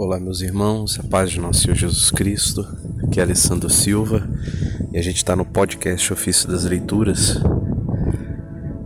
Olá, meus irmãos, a paz de nosso Senhor Jesus Cristo. Aqui é Alessandro Silva e a gente está no podcast Ofício das Leituras.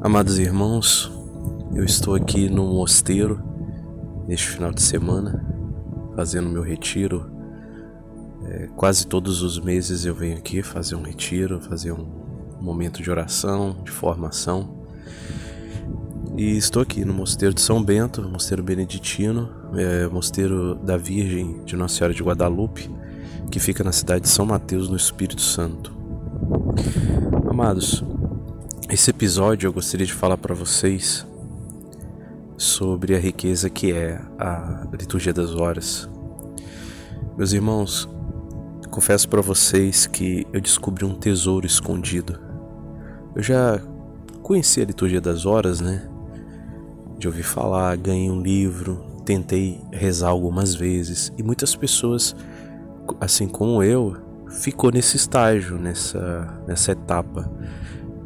Amados irmãos, eu estou aqui no mosteiro neste final de semana, fazendo meu retiro. É, quase todos os meses eu venho aqui fazer um retiro, fazer um momento de oração, de formação. E estou aqui no Mosteiro de São Bento, Mosteiro Beneditino, é, Mosteiro da Virgem de Nossa Senhora de Guadalupe, que fica na cidade de São Mateus, no Espírito Santo. Amados, esse episódio eu gostaria de falar para vocês sobre a riqueza que é a liturgia das horas. Meus irmãos, confesso para vocês que eu descobri um tesouro escondido. Eu já conheci a liturgia das horas, né? De ouvir falar, ganhei um livro, tentei rezar algumas vezes e muitas pessoas, assim como eu, ficou nesse estágio, nessa, nessa etapa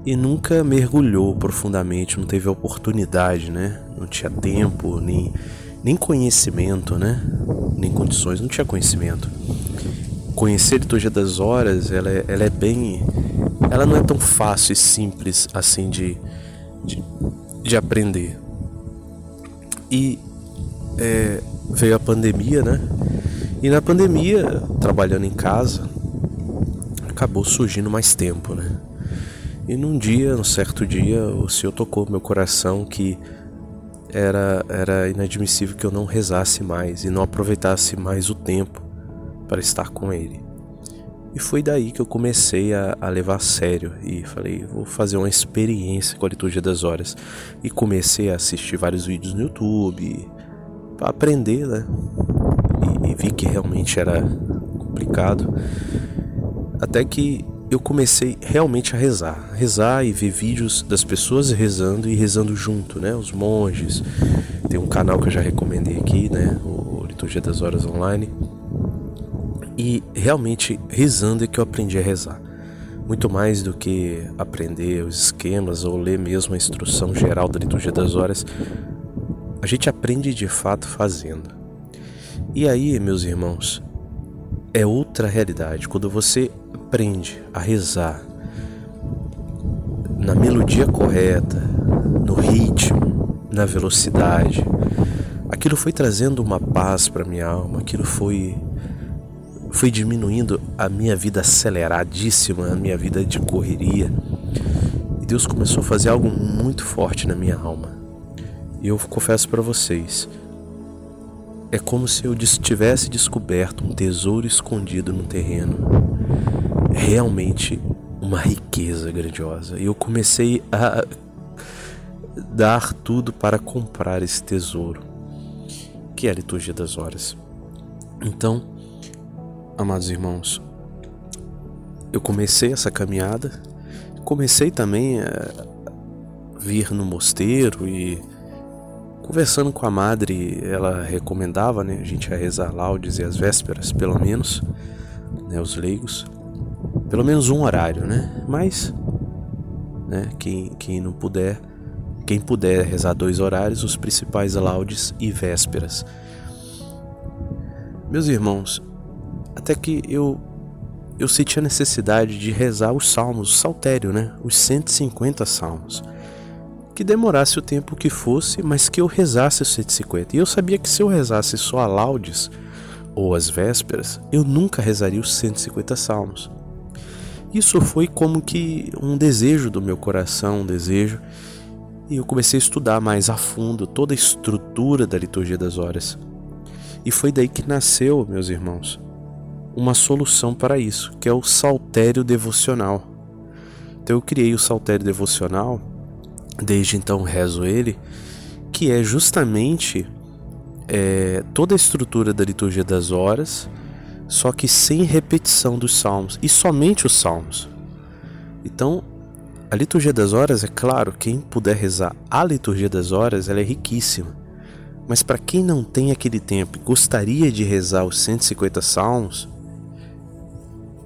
e nunca mergulhou profundamente, não teve oportunidade, né? Não tinha tempo, nem, nem conhecimento, né? Nem condições, não tinha conhecimento. Conhecer a liturgia das horas, ela é, ela é bem. Ela não é tão fácil e simples assim de, de, de aprender. E é, veio a pandemia, né? E na pandemia, trabalhando em casa, acabou surgindo mais tempo, né? E num dia, num certo dia, o Senhor tocou meu coração que era, era inadmissível que eu não rezasse mais e não aproveitasse mais o tempo para estar com Ele. E foi daí que eu comecei a, a, levar a sério e falei, vou fazer uma experiência com a liturgia das horas. E comecei a assistir vários vídeos no YouTube para aprender, né? E, e vi que realmente era complicado. Até que eu comecei realmente a rezar, rezar e ver vídeos das pessoas rezando e rezando junto, né? Os monges. Tem um canal que eu já recomendei aqui, né? O Liturgia das Horas Online e realmente rezando é que eu aprendi a rezar. Muito mais do que aprender os esquemas ou ler mesmo a instrução geral da liturgia das horas, a gente aprende de fato fazendo. E aí, meus irmãos, é outra realidade. Quando você aprende a rezar na melodia correta, no ritmo, na velocidade, aquilo foi trazendo uma paz para minha alma, aquilo foi foi diminuindo a minha vida aceleradíssima, a minha vida de correria. E Deus começou a fazer algo muito forte na minha alma. E eu confesso para vocês, é como se eu tivesse descoberto um tesouro escondido no terreno. Realmente uma riqueza grandiosa. E eu comecei a dar tudo para comprar esse tesouro, que é a liturgia das horas. Então, amados irmãos, eu comecei essa caminhada, comecei também a vir no mosteiro e conversando com a madre, ela recomendava, né, a gente a rezar laudes e as vésperas, pelo menos, né, os leigos, pelo menos um horário, né? Mas, né, quem, quem não puder, quem puder rezar dois horários, os principais laudes e vésperas. Meus irmãos, até que eu eu senti a necessidade de rezar os salmos, o saltério, né? Os 150 salmos. Que demorasse o tempo que fosse, mas que eu rezasse os 150. E eu sabia que se eu rezasse só a laudes ou as vésperas, eu nunca rezaria os 150 salmos. Isso foi como que um desejo do meu coração, um desejo. E eu comecei a estudar mais a fundo toda a estrutura da liturgia das horas. E foi daí que nasceu, meus irmãos, uma solução para isso, que é o saltério devocional. Então eu criei o saltério devocional, desde então rezo ele, que é justamente é, toda a estrutura da liturgia das horas, só que sem repetição dos salmos e somente os salmos. Então, a liturgia das horas, é claro, quem puder rezar a liturgia das horas, ela é riquíssima. Mas para quem não tem aquele tempo e gostaria de rezar os 150 salmos,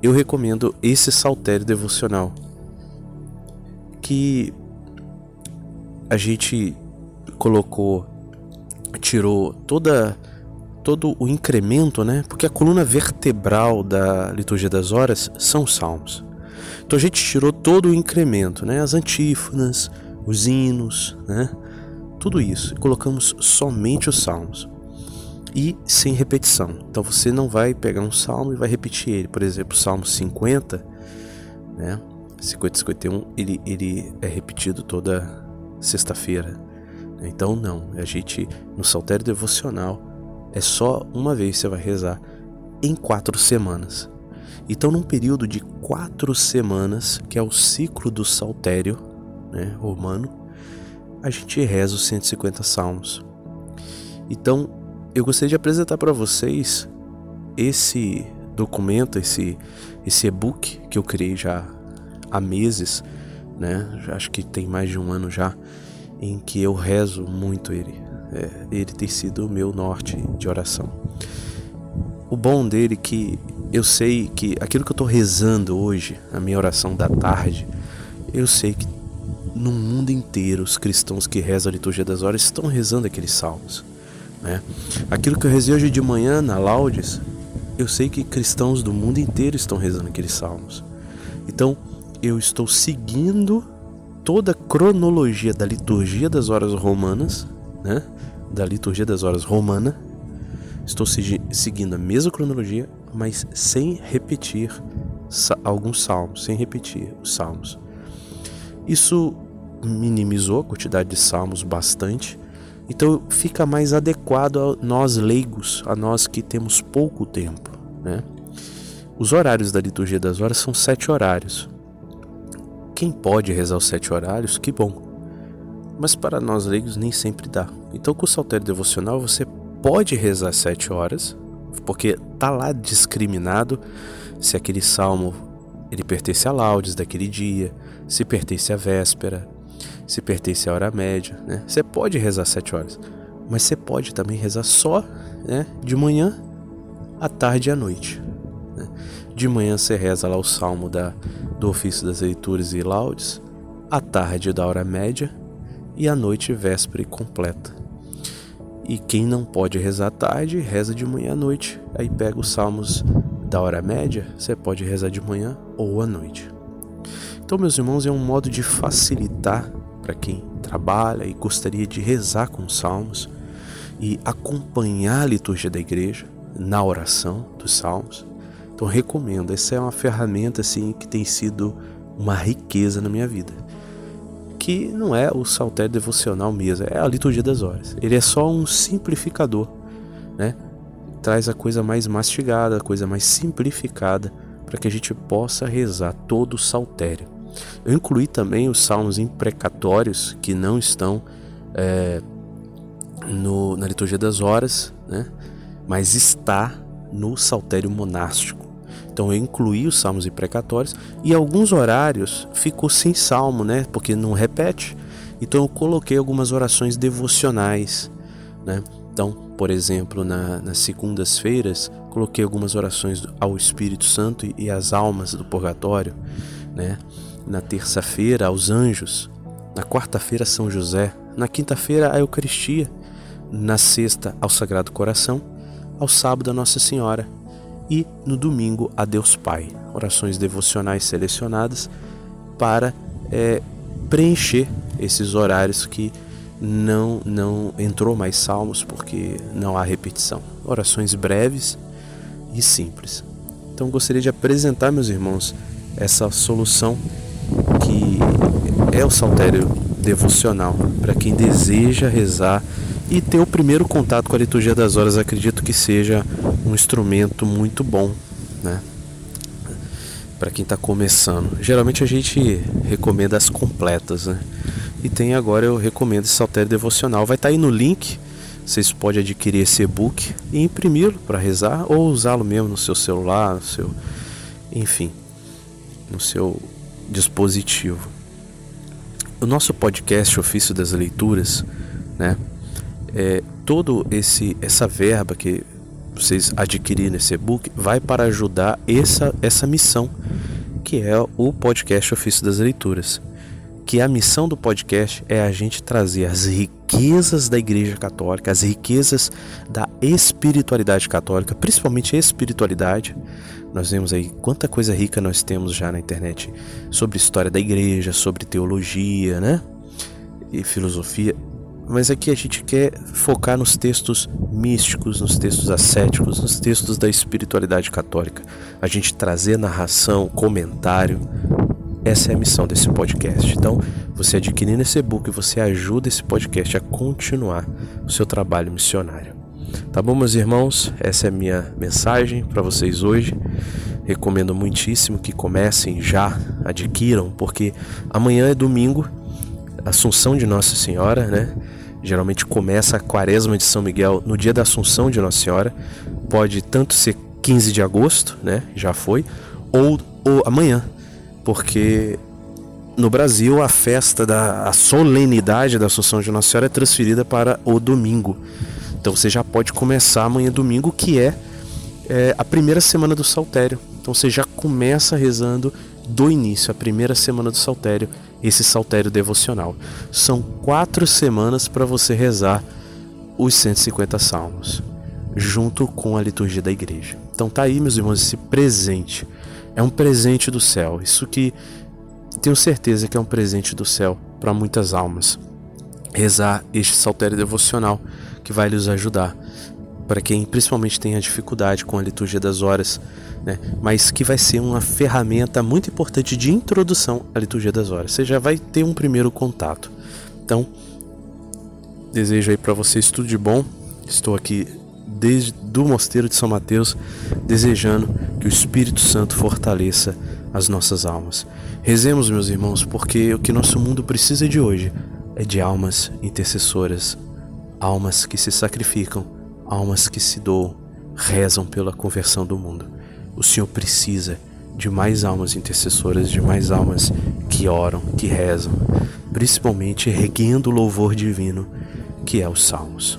eu recomendo esse saltério devocional que a gente colocou, tirou toda todo o incremento, né? Porque a coluna vertebral da liturgia das horas são os salmos. Então a gente tirou todo o incremento, né? As antífonas, os hinos, né? Tudo isso. E colocamos somente os salmos. E sem repetição. Então você não vai pegar um salmo e vai repetir ele. Por exemplo, o Salmo 50, né? 50 51, ele, ele é repetido toda sexta-feira. Então não, a gente no saltério devocional é só uma vez você vai rezar em quatro semanas. Então, num período de quatro semanas, que é o ciclo do saltério né, romano, a gente reza os 150 salmos. Então, eu gostaria de apresentar para vocês esse documento, esse, esse e-book que eu criei já há meses, né? Acho que tem mais de um ano já, em que eu rezo muito ele. É, ele tem sido o meu norte de oração. O bom dele é que eu sei que aquilo que eu estou rezando hoje, a minha oração da tarde, eu sei que no mundo inteiro os cristãos que rezam a liturgia das horas estão rezando aqueles salmos. Né? Aquilo que eu rezei hoje de manhã na Laudes, eu sei que cristãos do mundo inteiro estão rezando aqueles salmos. Então eu estou seguindo toda a cronologia da liturgia das horas romanas, né? da liturgia das horas romana. Estou seguindo a mesma cronologia mas sem repetir alguns salmos, sem repetir os salmos. Isso minimizou a quantidade de salmos bastante, então fica mais adequado a nós leigos, a nós que temos pouco tempo. Né? Os horários da liturgia das horas são sete horários. Quem pode rezar os sete horários, que bom. Mas para nós leigos nem sempre dá. Então com o saltério devocional você pode rezar sete horas, porque tá lá discriminado se aquele salmo ele pertence a laudes daquele dia, se pertence à véspera, se pertence à hora média, né? Você pode rezar sete horas, mas você pode também rezar só, né? De manhã, à tarde e à noite. Né? De manhã você reza lá o salmo da, do ofício das leituras e laudes, à tarde da hora média e à noite véspera e completa. E quem não pode rezar à tarde, reza de manhã à noite. Aí pega os salmos da hora média, você pode rezar de manhã ou à noite. Então, meus irmãos, é um modo de facilitar para quem trabalha e gostaria de rezar com os salmos e acompanhar a liturgia da igreja na oração dos salmos. Então, recomendo. Essa é uma ferramenta assim que tem sido uma riqueza na minha vida que não é o saltério devocional mesmo, é a liturgia das horas. Ele é só um simplificador, né? Traz a coisa mais mastigada, a coisa mais simplificada para que a gente possa rezar todo o saltério. Eu incluí também os salmos imprecatórios que não estão é, no, na liturgia das horas, né? mas está no saltério monástico. Então eu incluí os salmos imprecatórios e alguns horários ficou sem salmo, né? Porque não repete. Então eu coloquei algumas orações devocionais, né? Então, por exemplo, na, nas segundas-feiras, coloquei algumas orações ao Espírito Santo e, e às almas do purgatório, né? Na terça-feira, aos anjos. Na quarta-feira, São José. Na quinta-feira, a Eucaristia. Na sexta, ao Sagrado Coração. Ao sábado, a Nossa Senhora e no domingo a Deus Pai. Orações devocionais selecionadas para é, preencher esses horários que não não entrou mais salmos porque não há repetição. Orações breves e simples. Então gostaria de apresentar, meus irmãos, essa solução é o saltério devocional para quem deseja rezar e ter o primeiro contato com a liturgia das horas, acredito que seja um instrumento muito bom, né? Para quem está começando. Geralmente a gente recomenda as completas, né? E tem agora eu recomendo esse saltério devocional. Vai estar tá aí no link. Vocês podem adquirir esse e-book e imprimi-lo para rezar ou usá-lo mesmo no seu celular, no seu, enfim, no seu dispositivo. O nosso podcast Ofício das Leituras, né? é, todo esse essa verba que vocês adquirirem nesse e-book vai para ajudar essa essa missão que é o podcast Ofício das Leituras, que a missão do podcast é a gente trazer as riquezas da Igreja Católica, as riquezas da espiritualidade católica, principalmente espiritualidade. Nós vemos aí quanta coisa rica nós temos já na internet sobre história da igreja, sobre teologia, né? E filosofia. Mas aqui a gente quer focar nos textos místicos, nos textos ascéticos, nos textos da espiritualidade católica. A gente trazer narração, comentário, essa é a missão desse podcast. Então, você adquirindo esse e-book, você ajuda esse podcast a continuar o seu trabalho missionário. Tá bom, meus irmãos? Essa é a minha mensagem para vocês hoje. Recomendo muitíssimo que comecem já, adquiram, porque amanhã é domingo, Assunção de Nossa Senhora, né? Geralmente começa a quaresma de São Miguel no dia da Assunção de Nossa Senhora. Pode tanto ser 15 de agosto, né? Já foi, ou, ou amanhã, porque no Brasil a festa da a solenidade da Assunção de Nossa Senhora é transferida para o domingo. Então você já pode começar amanhã domingo, que é, é a primeira semana do Saltério. Então você já começa rezando do início, a primeira semana do Saltério, esse Saltério devocional. São quatro semanas para você rezar os 150 salmos, junto com a liturgia da igreja. Então tá aí, meus irmãos, esse presente é um presente do céu. Isso que tenho certeza que é um presente do céu para muitas almas. Rezar este saltério devocional que vai lhes ajudar para quem principalmente tem a dificuldade com a liturgia das horas, né? mas que vai ser uma ferramenta muito importante de introdução à liturgia das horas. Você já vai ter um primeiro contato. Então, desejo aí para vocês tudo de bom. Estou aqui desde do Mosteiro de São Mateus, desejando que o Espírito Santo fortaleça as nossas almas. Rezemos, meus irmãos, porque o que nosso mundo precisa de hoje é de almas intercessoras, almas que se sacrificam, almas que se doam, rezam pela conversão do mundo. O Senhor precisa de mais almas intercessoras, de mais almas que oram, que rezam, principalmente erguendo o louvor divino que é os salmos.